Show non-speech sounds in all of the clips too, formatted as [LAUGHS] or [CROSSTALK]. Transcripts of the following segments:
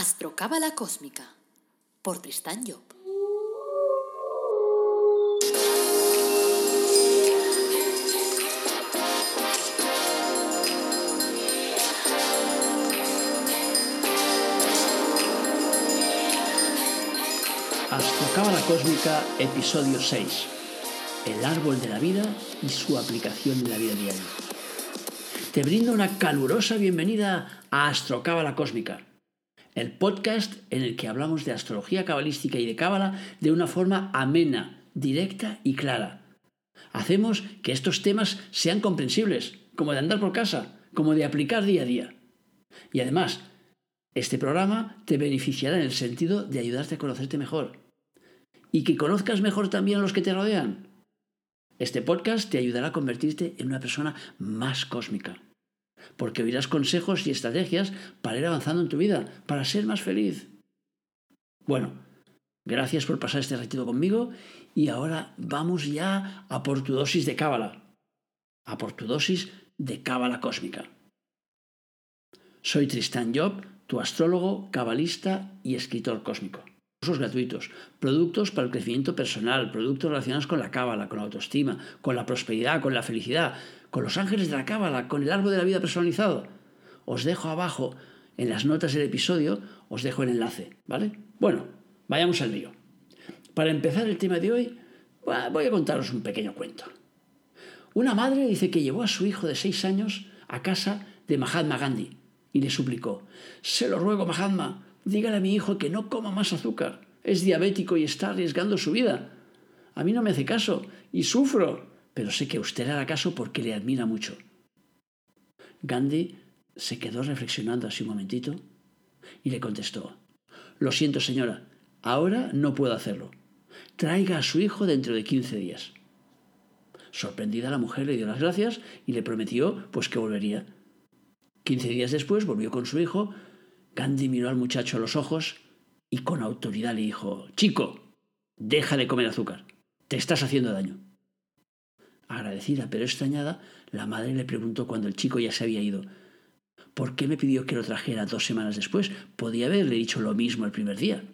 Astrocábala Cósmica por Tristán Job. Astrocábala Cósmica, episodio 6. El árbol de la vida y su aplicación en la vida diaria. Te brindo una calurosa bienvenida a Astrocábala Cósmica el podcast en el que hablamos de astrología cabalística y de cábala de una forma amena, directa y clara. Hacemos que estos temas sean comprensibles, como de andar por casa, como de aplicar día a día. Y además, este programa te beneficiará en el sentido de ayudarte a conocerte mejor y que conozcas mejor también a los que te rodean. Este podcast te ayudará a convertirte en una persona más cósmica porque oirás consejos y estrategias para ir avanzando en tu vida, para ser más feliz. Bueno, gracias por pasar este ratito conmigo y ahora vamos ya a por tu dosis de cábala, a por tu dosis de cábala cósmica. Soy Tristan Job, tu astrólogo, cabalista y escritor cósmico. Cursos gratuitos, productos para el crecimiento personal, productos relacionados con la cábala, con la autoestima, con la prosperidad, con la felicidad, con los ángeles de la cábala, con el árbol de la vida personalizado. Os dejo abajo, en las notas del episodio, os dejo el enlace, ¿vale? Bueno, vayamos al lío. Para empezar el tema de hoy, voy a contaros un pequeño cuento. Una madre dice que llevó a su hijo de seis años a casa de Mahatma Gandhi y le suplicó, se lo ruego Mahatma, dígale a mi hijo que no coma más azúcar, es diabético y está arriesgando su vida. A mí no me hace caso y sufro pero sé que usted hará caso porque le admira mucho. Gandhi se quedó reflexionando así un momentito y le contestó, Lo siento señora, ahora no puedo hacerlo. Traiga a su hijo dentro de 15 días. Sorprendida la mujer le dio las gracias y le prometió pues que volvería. Quince días después volvió con su hijo. Gandhi miró al muchacho a los ojos y con autoridad le dijo, Chico, deja de comer azúcar, te estás haciendo daño. Agradecida pero extrañada, la madre le preguntó cuando el chico ya se había ido. ¿Por qué me pidió que lo trajera dos semanas después? Podía haberle dicho lo mismo el primer día.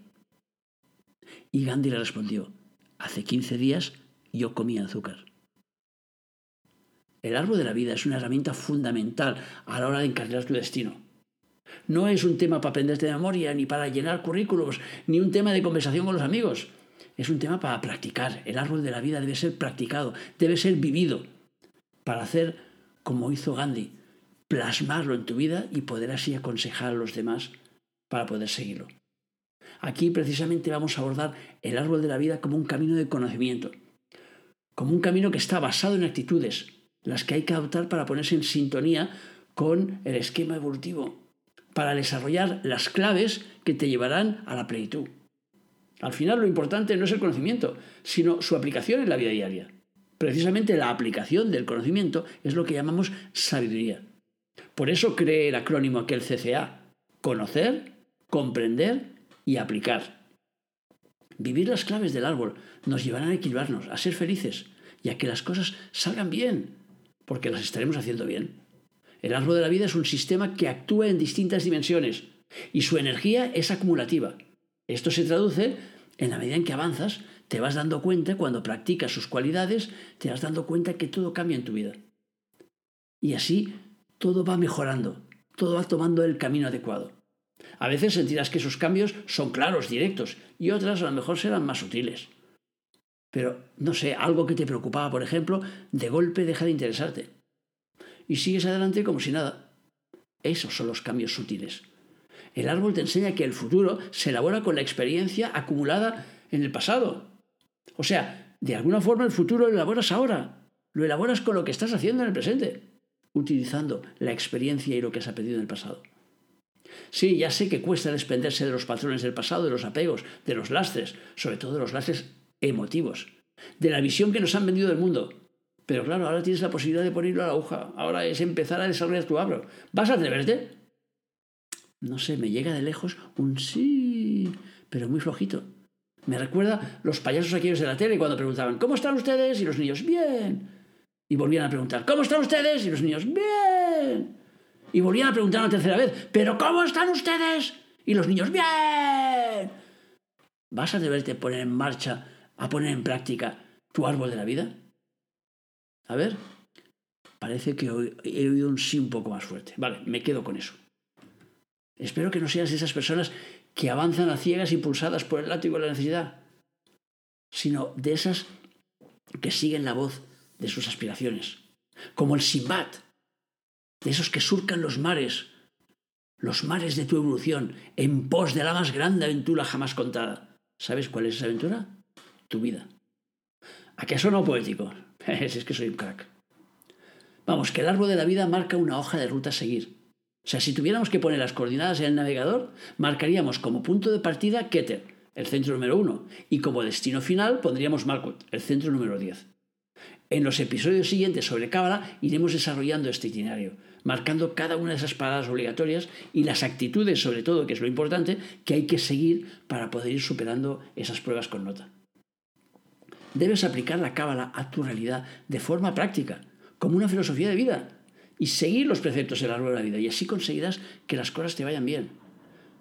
Y Gandhi le respondió, hace quince días yo comía azúcar. El árbol de la vida es una herramienta fundamental a la hora de encarnar tu destino. No es un tema para aprenderte de memoria, ni para llenar currículos, ni un tema de conversación con los amigos es un tema para practicar. El árbol de la vida debe ser practicado, debe ser vivido, para hacer como hizo Gandhi, plasmarlo en tu vida y poder así aconsejar a los demás para poder seguirlo. Aquí precisamente vamos a abordar el árbol de la vida como un camino de conocimiento, como un camino que está basado en actitudes, las que hay que adoptar para ponerse en sintonía con el esquema evolutivo, para desarrollar las claves que te llevarán a la plenitud. Al final lo importante no es el conocimiento, sino su aplicación en la vida diaria. Precisamente la aplicación del conocimiento es lo que llamamos sabiduría. Por eso cree el acrónimo aquel CCA, conocer, comprender y aplicar. Vivir las claves del árbol nos llevarán a equilibrarnos, a ser felices y a que las cosas salgan bien, porque las estaremos haciendo bien. El árbol de la vida es un sistema que actúa en distintas dimensiones y su energía es acumulativa. Esto se traduce en la medida en que avanzas, te vas dando cuenta, cuando practicas sus cualidades, te vas dando cuenta que todo cambia en tu vida. Y así todo va mejorando, todo va tomando el camino adecuado. A veces sentirás que esos cambios son claros, directos, y otras a lo mejor serán más sutiles. Pero, no sé, algo que te preocupaba, por ejemplo, de golpe deja de interesarte. Y sigues adelante como si nada. Esos son los cambios sutiles. El árbol te enseña que el futuro se elabora con la experiencia acumulada en el pasado. O sea, de alguna forma el futuro lo elaboras ahora. Lo elaboras con lo que estás haciendo en el presente, utilizando la experiencia y lo que has aprendido en el pasado. Sí, ya sé que cuesta desprenderse de los patrones del pasado, de los apegos, de los lastres, sobre todo de los lastres emotivos, de la visión que nos han vendido del mundo. Pero claro, ahora tienes la posibilidad de ponerlo a la aguja. Ahora es empezar a desarrollar tu abro. ¿Vas a atreverte? No sé, me llega de lejos un sí, pero muy flojito. Me recuerda los payasos aquellos de la tele cuando preguntaban, ¿cómo están ustedes? Y los niños, bien. Y volvían a preguntar, ¿cómo están ustedes? Y los niños, bien. Y volvían a preguntar una tercera vez, ¿pero cómo están ustedes? Y los niños, ¡bien! ¿Vas a deberte poner en marcha, a poner en práctica tu árbol de la vida? A ver, parece que he oído un sí un poco más fuerte. Vale, me quedo con eso. Espero que no seas esas personas que avanzan a ciegas impulsadas por el látigo de la necesidad, sino de esas que siguen la voz de sus aspiraciones, como el Simbat, de esos que surcan los mares, los mares de tu evolución, en pos de la más grande aventura jamás contada. ¿Sabes cuál es esa aventura? Tu vida. ¿A qué no poético? [LAUGHS] es que soy un crack. Vamos, que el árbol de la vida marca una hoja de ruta a seguir. O sea, si tuviéramos que poner las coordenadas en el navegador, marcaríamos como punto de partida Keter, el centro número 1, y como destino final pondríamos Malkut, el centro número 10. En los episodios siguientes sobre Cábala iremos desarrollando este itinerario, marcando cada una de esas paradas obligatorias y las actitudes, sobre todo, que es lo importante, que hay que seguir para poder ir superando esas pruebas con nota. Debes aplicar la Cábala a tu realidad de forma práctica, como una filosofía de vida, y seguir los preceptos del árbol de la vida, y así conseguirás que las cosas te vayan bien.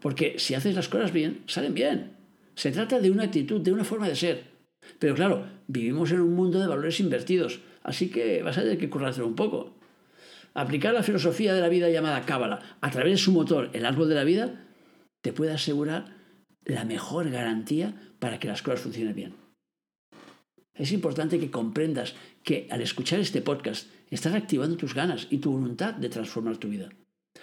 Porque si haces las cosas bien, salen bien. Se trata de una actitud, de una forma de ser. Pero claro, vivimos en un mundo de valores invertidos, así que vas a tener que currárselo un poco. Aplicar la filosofía de la vida llamada Cábala a través de su motor, el árbol de la vida, te puede asegurar la mejor garantía para que las cosas funcionen bien. Es importante que comprendas que al escuchar este podcast estás activando tus ganas y tu voluntad de transformar tu vida.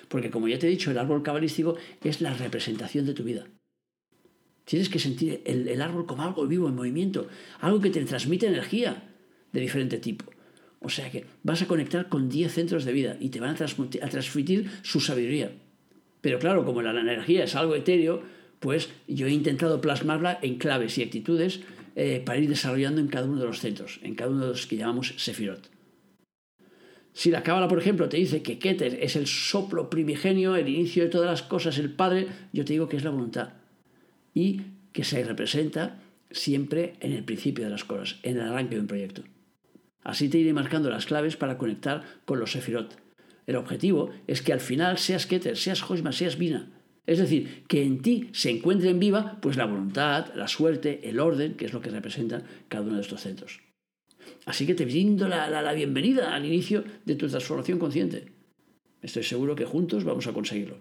Porque como ya te he dicho, el árbol cabalístico es la representación de tu vida. Tienes que sentir el, árbol como algo vivo, en movimiento, algo que te transmite energía de diferente tipo. O sea que vas a conectar con 10 centros de vida y te van a, transmitir su sabiduría. Pero claro, como la, energía es algo etéreo, pues yo he intentado plasmarla en claves y actitudes eh, para ir desarrollando en cada uno de los centros, en cada uno de los que llamamos Sefirot. Si la Cábala, por ejemplo, te dice que Keter es el soplo primigenio, el inicio de todas las cosas, el Padre, yo te digo que es la voluntad y que se representa siempre en el principio de las cosas, en el arranque de un proyecto. Así te iré marcando las claves para conectar con los Sefirot. El objetivo es que al final seas Keter, seas Hosma, seas Bina. Es decir, que en ti se encuentren viva pues la voluntad, la suerte, el orden, que es lo que representan cada uno de estos centros. Así que te brindo la, la bienvenida al inicio de tu transformación consciente. Estoy seguro que juntos vamos a conseguirlo.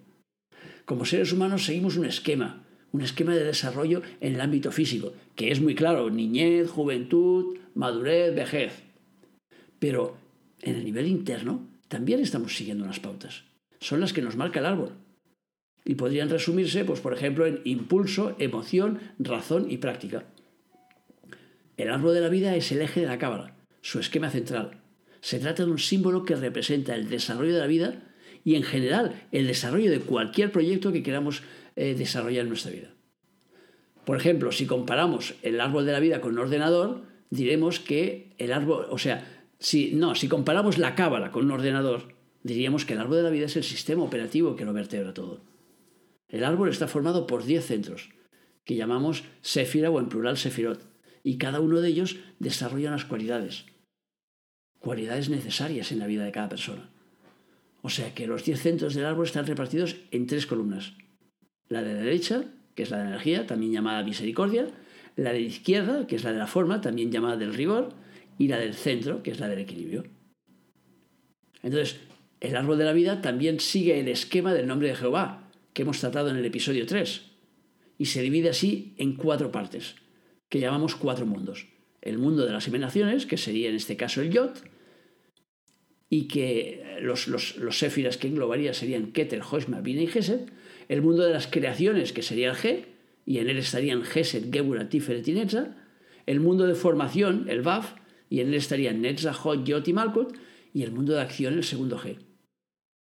Como seres humanos seguimos un esquema, un esquema de desarrollo en el ámbito físico, que es muy claro, niñez, juventud, madurez, vejez. Pero en el nivel interno también estamos siguiendo unas pautas. Son las que nos marca el árbol. Y podrían resumirse, pues, por ejemplo, en impulso, emoción, razón y práctica. El árbol de la vida es el eje de la cábala, su esquema central. Se trata de un símbolo que representa el desarrollo de la vida y, en general, el desarrollo de cualquier proyecto que queramos eh, desarrollar en nuestra vida. Por ejemplo, si comparamos el árbol de la vida con un ordenador, diremos que el árbol, o sea, si no, si comparamos la cábala con un ordenador, diríamos que el árbol de la vida es el sistema operativo que lo vertebra todo. El árbol está formado por 10 centros, que llamamos Sefira o en plural Sefirot, y cada uno de ellos desarrolla unas cualidades, cualidades necesarias en la vida de cada persona. O sea que los 10 centros del árbol están repartidos en tres columnas la de la derecha, que es la de la energía, también llamada misericordia, la de la izquierda, que es la de la forma, también llamada del rigor, y la del centro, que es la del equilibrio. Entonces, el árbol de la vida también sigue el esquema del nombre de Jehová, que hemos tratado en el episodio 3, y se divide así en cuatro partes, que llamamos cuatro mundos. El mundo de las emanaciones, que sería en este caso el Yot, y que los, los, los séfiras que englobaría serían Keter, Hoshma, Bina y Gesed, el mundo de las creaciones, que sería el G, y en él estarían Gesed, Gebura, Tiferet y Netza, el mundo de formación, el Vav, y en él estarían Netza, Hot, Yot y Malkut, y el mundo de acción, el segundo G,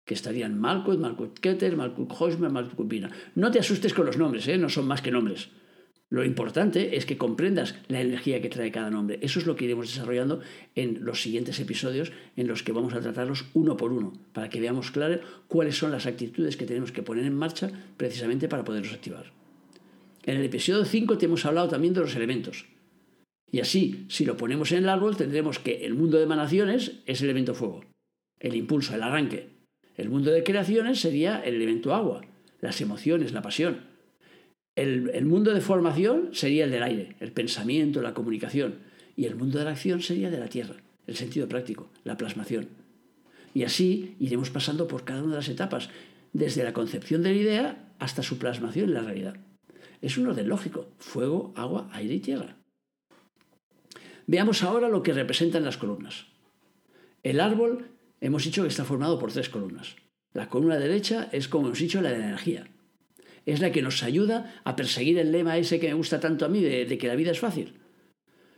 que estarían Malkut, Malkut Keter, Malkut Hoshma, Malkut Bina. No te asustes con los nombres, ¿eh? no son más que nombres. Lo importante es que comprendas la energía que trae cada nombre. Eso es lo que iremos desarrollando en los siguientes episodios en los que vamos a tratarlos uno por uno, para que veamos claro cuáles son las actitudes que tenemos que poner en marcha precisamente para poderlos activar. En el episodio 5 te hemos hablado también de los elementos. Y así, si lo ponemos en el árbol, tendremos que el mundo de emanaciones es el elemento fuego, el impulso, el arranque. El mundo de creaciones sería el elemento agua, las emociones, la pasión El, mundo de formación sería el del aire, el pensamiento, la comunicación. Y el mundo de la acción sería de la tierra, el sentido práctico, la plasmación. Y así iremos pasando por cada una de las etapas, desde la concepción de la idea hasta su plasmación en la realidad. Es un orden lógico, fuego, agua, aire y tierra. Veamos ahora lo que representan las columnas. El árbol hemos dicho que está formado por tres columnas. La columna derecha es, como hemos dicho, la de la energía. Es la que nos ayuda a perseguir el lema ese que me gusta tanto a mí de, que la vida es fácil.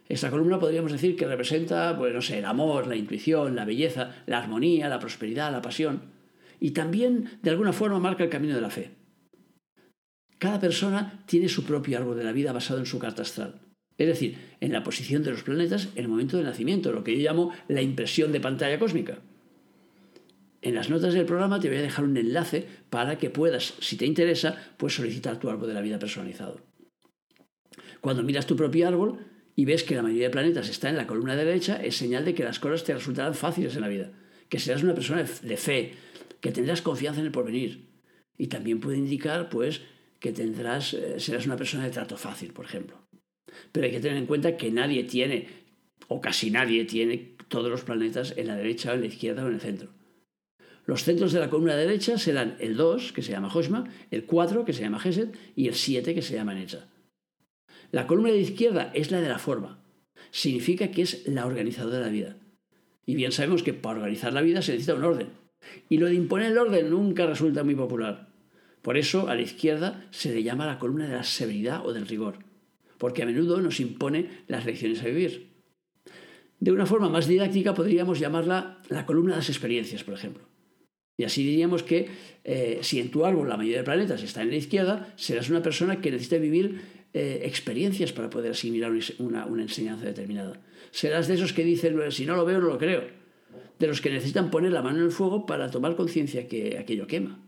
Esta columna podríamos decir que representa, pues no sé, el amor, la intuición, la belleza, la armonía, la prosperidad, la pasión. Y también, de alguna forma, marca el camino de la fe. Cada persona tiene su propio árbol de la vida basado en su carta astral. Es decir, en la posición de los planetas en el momento del nacimiento, lo que yo llamo la impresión de pantalla cósmica. En las notas del programa te voy a dejar un enlace para que puedas, si te interesa, pues solicitar tu árbol de la vida personalizado. Cuando miras tu propio árbol y ves que la mayoría de planetas está en la columna derecha, es señal de que las cosas te resultarán fáciles en la vida, que serás una persona de fe, que tendrás confianza en el porvenir. Y también puede indicar, pues, que tendrás, eh, serás una persona de trato fácil, por ejemplo. Pero hay que tener en cuenta que nadie tiene, o casi nadie tiene, todos los planetas en la derecha en la izquierda o en el centro. Los centros de la columna derecha serán el 2, que se llama Hoshma, el 4, que se llama Geset, y el 7, que se llama Necha. La columna de izquierda es la de la forma. Significa que es la organizadora de la vida. Y bien sabemos que para organizar la vida se necesita un orden. Y lo de imponer el orden nunca resulta muy popular. Por eso a la izquierda se le llama la columna de la severidad o del rigor porque a menudo nos impone las lecciones a vivir. De una forma más didáctica podríamos llamarla la columna de las experiencias, por ejemplo. Y así diríamos que eh, si en tu árbol la mayoría de planetas está en la izquierda, serás una persona que necesita vivir eh, experiencias para poder asimilar una, una enseñanza determinada. Serás de esos que dicen, si no lo veo, no lo creo. De los que necesitan poner la mano en el fuego para tomar conciencia que aquello quema.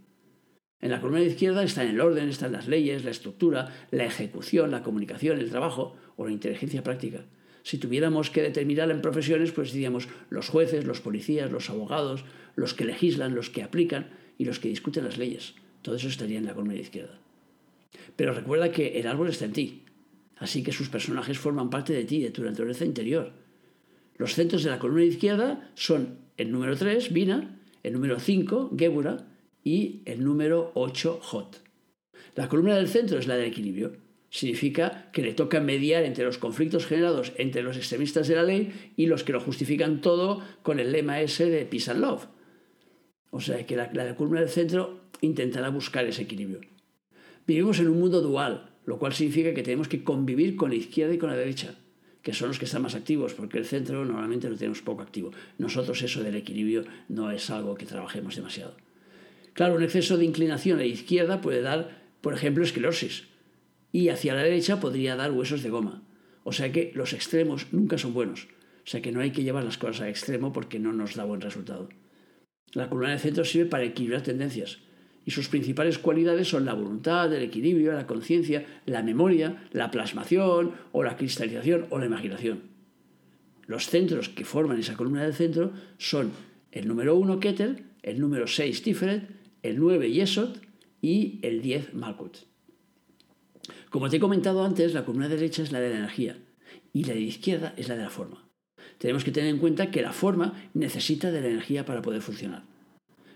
En la columna de izquierda está el orden, están las leyes, la estructura, la ejecución, la comunicación, el trabajo o la inteligencia práctica. Si tuviéramos que determinar en profesiones, pues diríamos los jueces, los policías, los abogados, los que legislan, los que aplican y los que discuten las leyes. Todo eso estaría en la columna izquierda. Pero recuerda que el árbol está en ti, así que sus personajes forman parte de ti, de tu naturaleza interior. Los centros de la columna izquierda son el número 3, Vina, el número 5, Gebura, y el número 8, Hot. La columna del centro es la del equilibrio. Significa que le toca mediar entre los conflictos generados entre los extremistas de la ley y los que lo justifican todo con el lema ese de peace and love. O sea que la, columna del centro intentará buscar ese equilibrio. Vivimos en un mundo dual, lo cual significa que tenemos que convivir con la izquierda y con la derecha, que son los que están más activos, porque el centro normalmente lo tenemos poco activo. Nosotros eso del equilibrio no es algo que trabajemos demasiado. Claro, un exceso de inclinación a la izquierda puede dar, por ejemplo, esclerosis. Y hacia la derecha podría dar huesos de goma. O sea que los extremos nunca son buenos. O sea que no hay que llevar las cosas al extremo porque no nos da buen resultado. La columna de centro sirve para equilibrar tendencias. Y sus principales cualidades son la voluntad, el equilibrio, la conciencia, la memoria, la plasmación o la cristalización o la imaginación. Los centros que forman esa columna del centro son el número 1 Keter, el número 6 Tiferet, el 9 Yesod y el 10 Malkut. Como te he comentado antes, la columna derecha es la de la energía y la de la izquierda es la de la forma. Tenemos que tener en cuenta que la forma necesita de la energía para poder funcionar.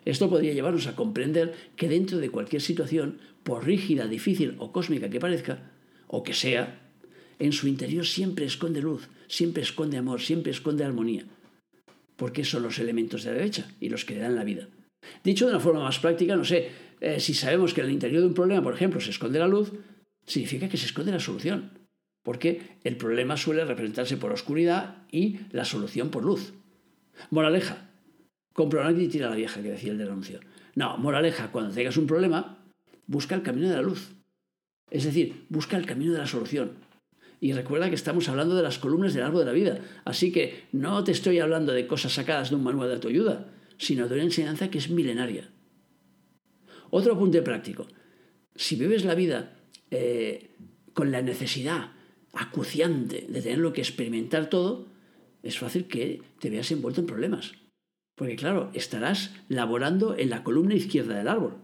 Esto podría llevarnos a comprender que dentro de cualquier situación, por rígida, difícil o cósmica que parezca, o que sea, en su interior siempre esconde luz, siempre esconde amor, siempre esconde armonía, porque son los elementos de la derecha y los que le dan la vida. Dicho de una forma más práctica, no sé, eh, si sabemos que en el interior de un problema, por ejemplo, se esconde la luz, significa que se esconde la solución, porque el problema suele representarse por oscuridad y la solución por luz. Moraleja, compra y tira la vieja, que decía el del anuncio. No, moraleja, cuando tengas un problema, busca el camino de la luz. Es decir, busca el camino de la solución. Y recuerda que estamos hablando de las columnas del árbol de la vida. Así que no te estoy hablando de cosas sacadas de un manual de autoayuda sino de una enseñanza que es milenaria. Otro apunte práctico. Si vives la vida eh, con la necesidad acuciante de tenerlo que experimentar todo, es fácil que te veas envuelto en problemas. Porque claro, estarás laborando en la columna izquierda del árbol.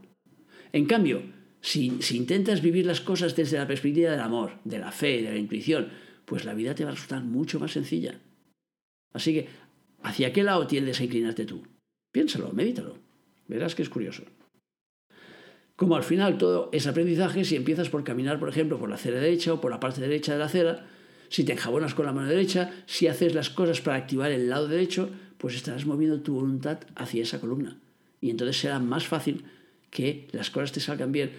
En cambio, Si, si intentas vivir las cosas desde la perspectiva del amor, de la fe, de la intuición, pues la vida te va a resultar mucho más sencilla. Así que, ¿hacia qué lado tiendes a inclinarte tú? Piénsalo, medítalo. Verás que es curioso. Como al final todo es aprendizaje, si empiezas por caminar, por ejemplo, por la acera derecha o por la parte derecha de la acera, si te enjabonas con la mano derecha, si haces las cosas para activar el lado derecho, pues estarás moviendo tu voluntad hacia esa columna. Y entonces será más fácil que las cosas te salgan bien.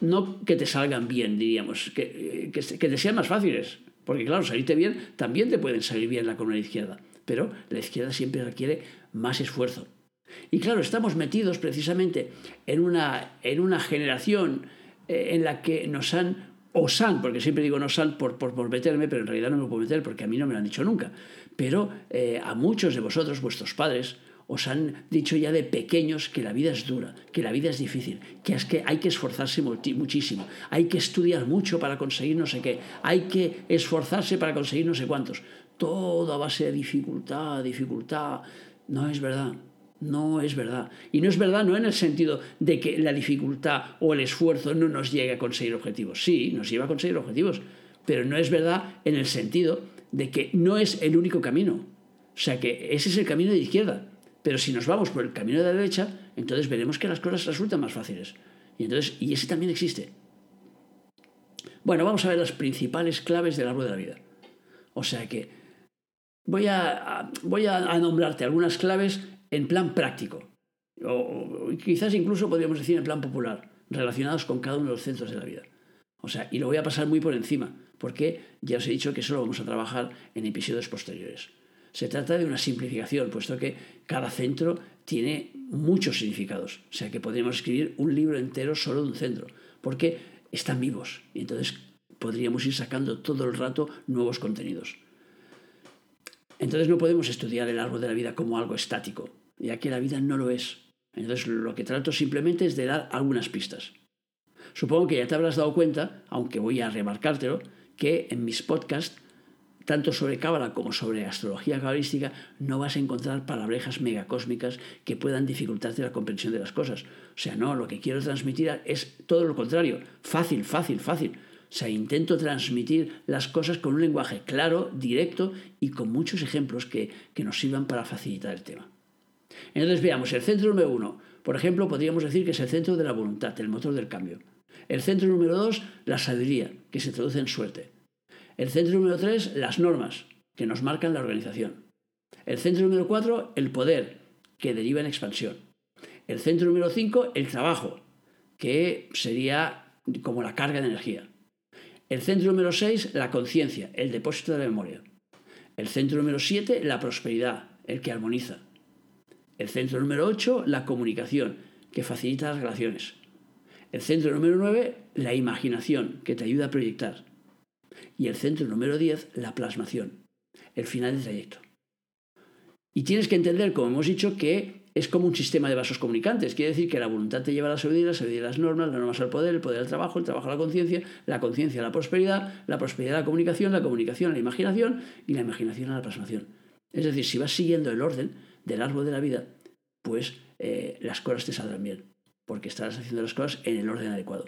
No que te salgan bien, diríamos, que, que, que te sean más fáciles. Porque claro, salirte bien, también te pueden salir bien la columna izquierda. Pero la izquierda siempre requiere más esfuerzo. Y claro, estamos metidos precisamente en una, en una generación eh, en la que nos han, os han, porque siempre digo nos han por, por, meterme, pero en realidad no me puedo meter porque a mí no me lo han dicho nunca, pero eh, a muchos de vosotros, vuestros padres, os han dicho ya de pequeños que la vida es dura, que la vida es difícil, que es que hay que esforzarse muchísimo, hay que estudiar mucho para conseguir no sé qué, hay que esforzarse para conseguir no sé cuántos. Todo a base de dificultad, dificultad. No es verdad. No es verdad. Y no es verdad no en el sentido de que la dificultad o el esfuerzo no nos llegue a conseguir objetivos. Sí, nos lleva a conseguir objetivos, pero no es verdad en el sentido de que no es el único camino. O sea que ese es el camino de izquierda. Pero si nos vamos por el camino de la derecha, entonces veremos que las cosas resultan más fáciles. Y, entonces, y ese también existe. Bueno, vamos a ver las principales claves del árbol de la vida. O sea que voy a, voy a nombrarte algunas claves en plan práctico, o, quizás incluso podríamos decir en plan popular, relacionados con cada uno de los centros de la vida. O sea, y lo voy a pasar muy por encima, porque ya os he dicho que eso lo vamos a trabajar en episodios posteriores. Se trata de una simplificación, puesto que cada centro tiene muchos significados. O sea que podríamos escribir un libro entero solo de un centro, porque están vivos. Y entonces podríamos ir sacando todo el rato nuevos contenidos. Entonces no podemos estudiar el árbol de la vida como algo estático, ya que la vida no lo es. Entonces lo que trato simplemente es de dar algunas pistas. Supongo que ya te habrás dado cuenta, aunque voy a remarcártelo, que en mis podcasts, tanto sobre Cábala como sobre astrología cabalística, no vas a encontrar palabrejas megacósmicas que puedan dificultarte la comprensión de las cosas. O sea, no, lo que quiero transmitir es todo lo contrario, fácil, fácil, fácil. O sea, intento transmitir las cosas con un lenguaje claro, directo y con muchos ejemplos que, que nos sirvan para facilitar el tema. Entonces veamos, el centro número uno, por ejemplo, podríamos decir que es el centro de la voluntad, el motor del cambio. El centro número dos, la sabiduría, que se traduce en suerte. El centro número tres, las normas, que nos marcan la organización. El centro número cuatro, el poder, que deriva en expansión. El centro número cinco, el trabajo, que sería como la carga de energía. El centro número seis, la conciencia, el depósito de la memoria. El centro número siete, la prosperidad, el que armoniza. El centro número 8, la comunicación, que facilita las relaciones. El centro número 9, la imaginación, que te ayuda a proyectar. Y el centro número 10, la plasmación, el final del trayecto. Y tienes que entender, como hemos dicho, que es como un sistema de vasos comunicantes. Quiere decir que la voluntad te lleva a la sabiduría, la sabiduría a las normas, las normas al poder, el poder al trabajo, el trabajo a la conciencia, la conciencia a la prosperidad, la prosperidad a la comunicación, la comunicación a la imaginación y la imaginación a la plasmación. Es decir, si vas siguiendo el orden, del árbol de la vida, pues eh, las cosas te saldrán bien, porque estarás haciendo las cosas en el orden adecuado.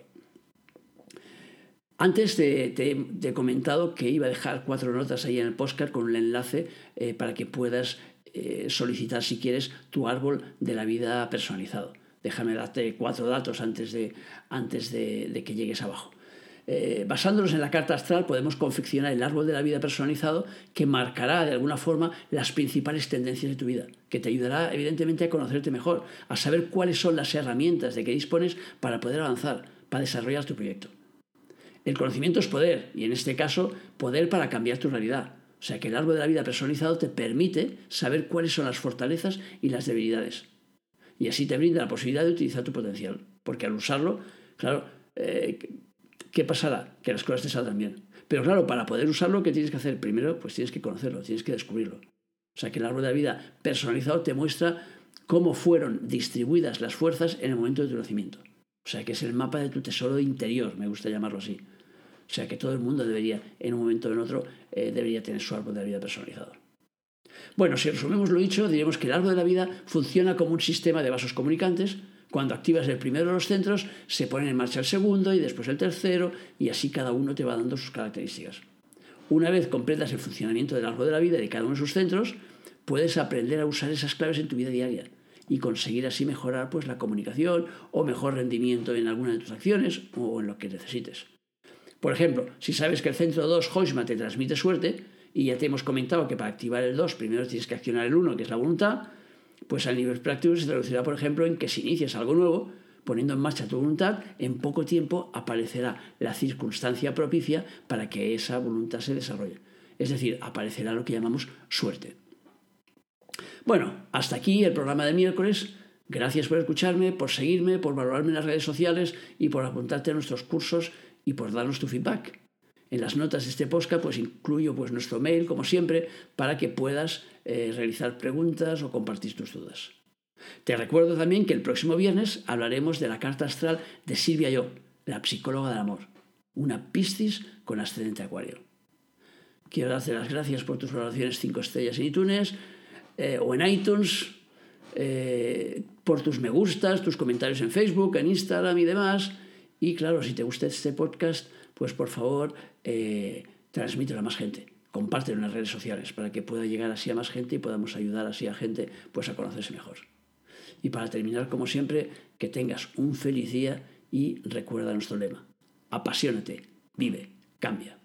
Antes te, he comentado que iba a dejar cuatro notas ahí en el postcard con un enlace eh, para que puedas eh, solicitar, si quieres, tu árbol de la vida personalizado. Déjame darte cuatro datos antes de, antes de que llegues abajo. Eh, basándonos en la carta astral, podemos confeccionar el árbol de la vida personalizado que marcará de alguna forma las principales tendencias de tu vida, que te ayudará evidentemente a conocerte mejor, a saber cuáles son las herramientas de que dispones para poder avanzar, para desarrollar tu proyecto. El conocimiento es poder, y en este caso, poder para cambiar tu realidad. O sea que el árbol de la vida personalizado te permite saber cuáles son las fortalezas y las debilidades. Y así te brinda la posibilidad de utilizar tu potencial. Porque al usarlo, claro, eh, ¿qué pasará? Que las cosas te saldrán bien. Pero claro, para poder usarlo, ¿qué tienes que hacer? Primero, pues tienes que conocerlo, tienes que descubrirlo. O sea, que el árbol de la vida personalizado te muestra cómo fueron distribuidas las fuerzas en el momento de tu nacimiento. O sea, que es el mapa de tu tesoro interior, me gusta llamarlo así. O sea, que todo el mundo debería, en un momento o en otro, eh, debería tener su árbol de la vida personalizado. Bueno, si resumimos lo dicho, diremos que el árbol de la vida funciona como un sistema de vasos comunicantes Cuando activas el primero de los centros, se pone en marcha el segundo y después el tercero, y así cada uno te va dando sus características. Una vez completas el funcionamiento del árbol de la vida de cada uno de sus centros, puedes aprender a usar esas claves en tu vida diaria y conseguir así mejorar pues, la comunicación o mejor rendimiento en alguna de tus acciones o en lo que necesites. Por ejemplo, si sabes que el centro 2 Hoisma te transmite suerte, y ya te hemos comentado que para activar el 2 primero tienes que accionar el 1, que es la voluntad, pues a nivel práctico se traducirá, por ejemplo, en que si inicias algo nuevo, poniendo en marcha tu voluntad, en poco tiempo aparecerá la circunstancia propicia para que esa voluntad se desarrolle. Es decir, aparecerá lo que llamamos suerte. Bueno, hasta aquí el programa de miércoles. Gracias por escucharme, por seguirme, por valorarme en las redes sociales y por apuntarte a nuestros cursos y por darnos tu feedback. En las notas de este podcast pues incluyo pues, nuestro mail, como siempre, para que puedas eh, realizar preguntas o compartir tus dudas. Te recuerdo también que el próximo viernes hablaremos de la carta astral de Silvia Yo, la psicóloga del amor, una piscis con ascendente acuario. Quiero darte las gracias por tus valoraciones 5 estrellas en iTunes eh, o en iTunes, eh, por tus me gustas, tus comentarios en Facebook, en Instagram y demás. Y claro, si te gusta este podcast, pues por favor eh, transmítelo a más gente. Compártelo en las redes sociales para que pueda llegar así a más gente y podamos ayudar así a gente pues a conocerse mejor. Y para terminar, como siempre, que tengas un feliz día y recuerda nuestro lema. Apasionate, vive, cambia.